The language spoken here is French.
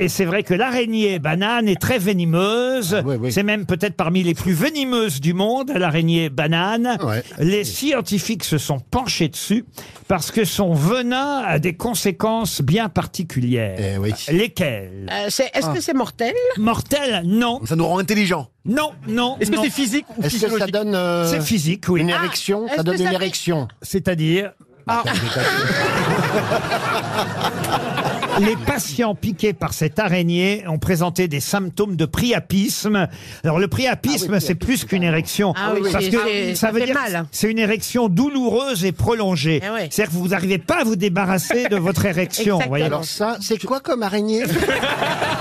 Et c'est vrai que l'araignée banane est très venimeuse. Ah, oui, oui. C'est même peut-être parmi les plus venimeuses du monde, l'araignée banane. Ouais. Les scientifiques se sont penchés dessus parce que son venin a des conséquences bien particulières. Eh oui. Lesquelles? Euh, c'est- Est-ce que c'est mortel? Mortelles Non. Ça nous rend intelligents. Non, non. Est-ce que non. c'est physique ou Est-ce que ça physiologique donne euh, C'est physique, oui. une Ah, érection est-ce Ça donne que une fait- érection. C'est-à-dire Ah. Les patients piqués par cette araignée ont présenté des symptômes de priapisme. Alors le priapisme, Ah oui, c'est plus qu'une érection. Ah oui, parce c'est- que c'est- ça ça veut fait dire mal. que c'est une érection douloureuse et prolongée. Eh ouais. C'est-à-dire que vous n'arrivez pas à vous débarrasser de votre érection. vous voyez. Alors ça, c'est quoi comme araignée?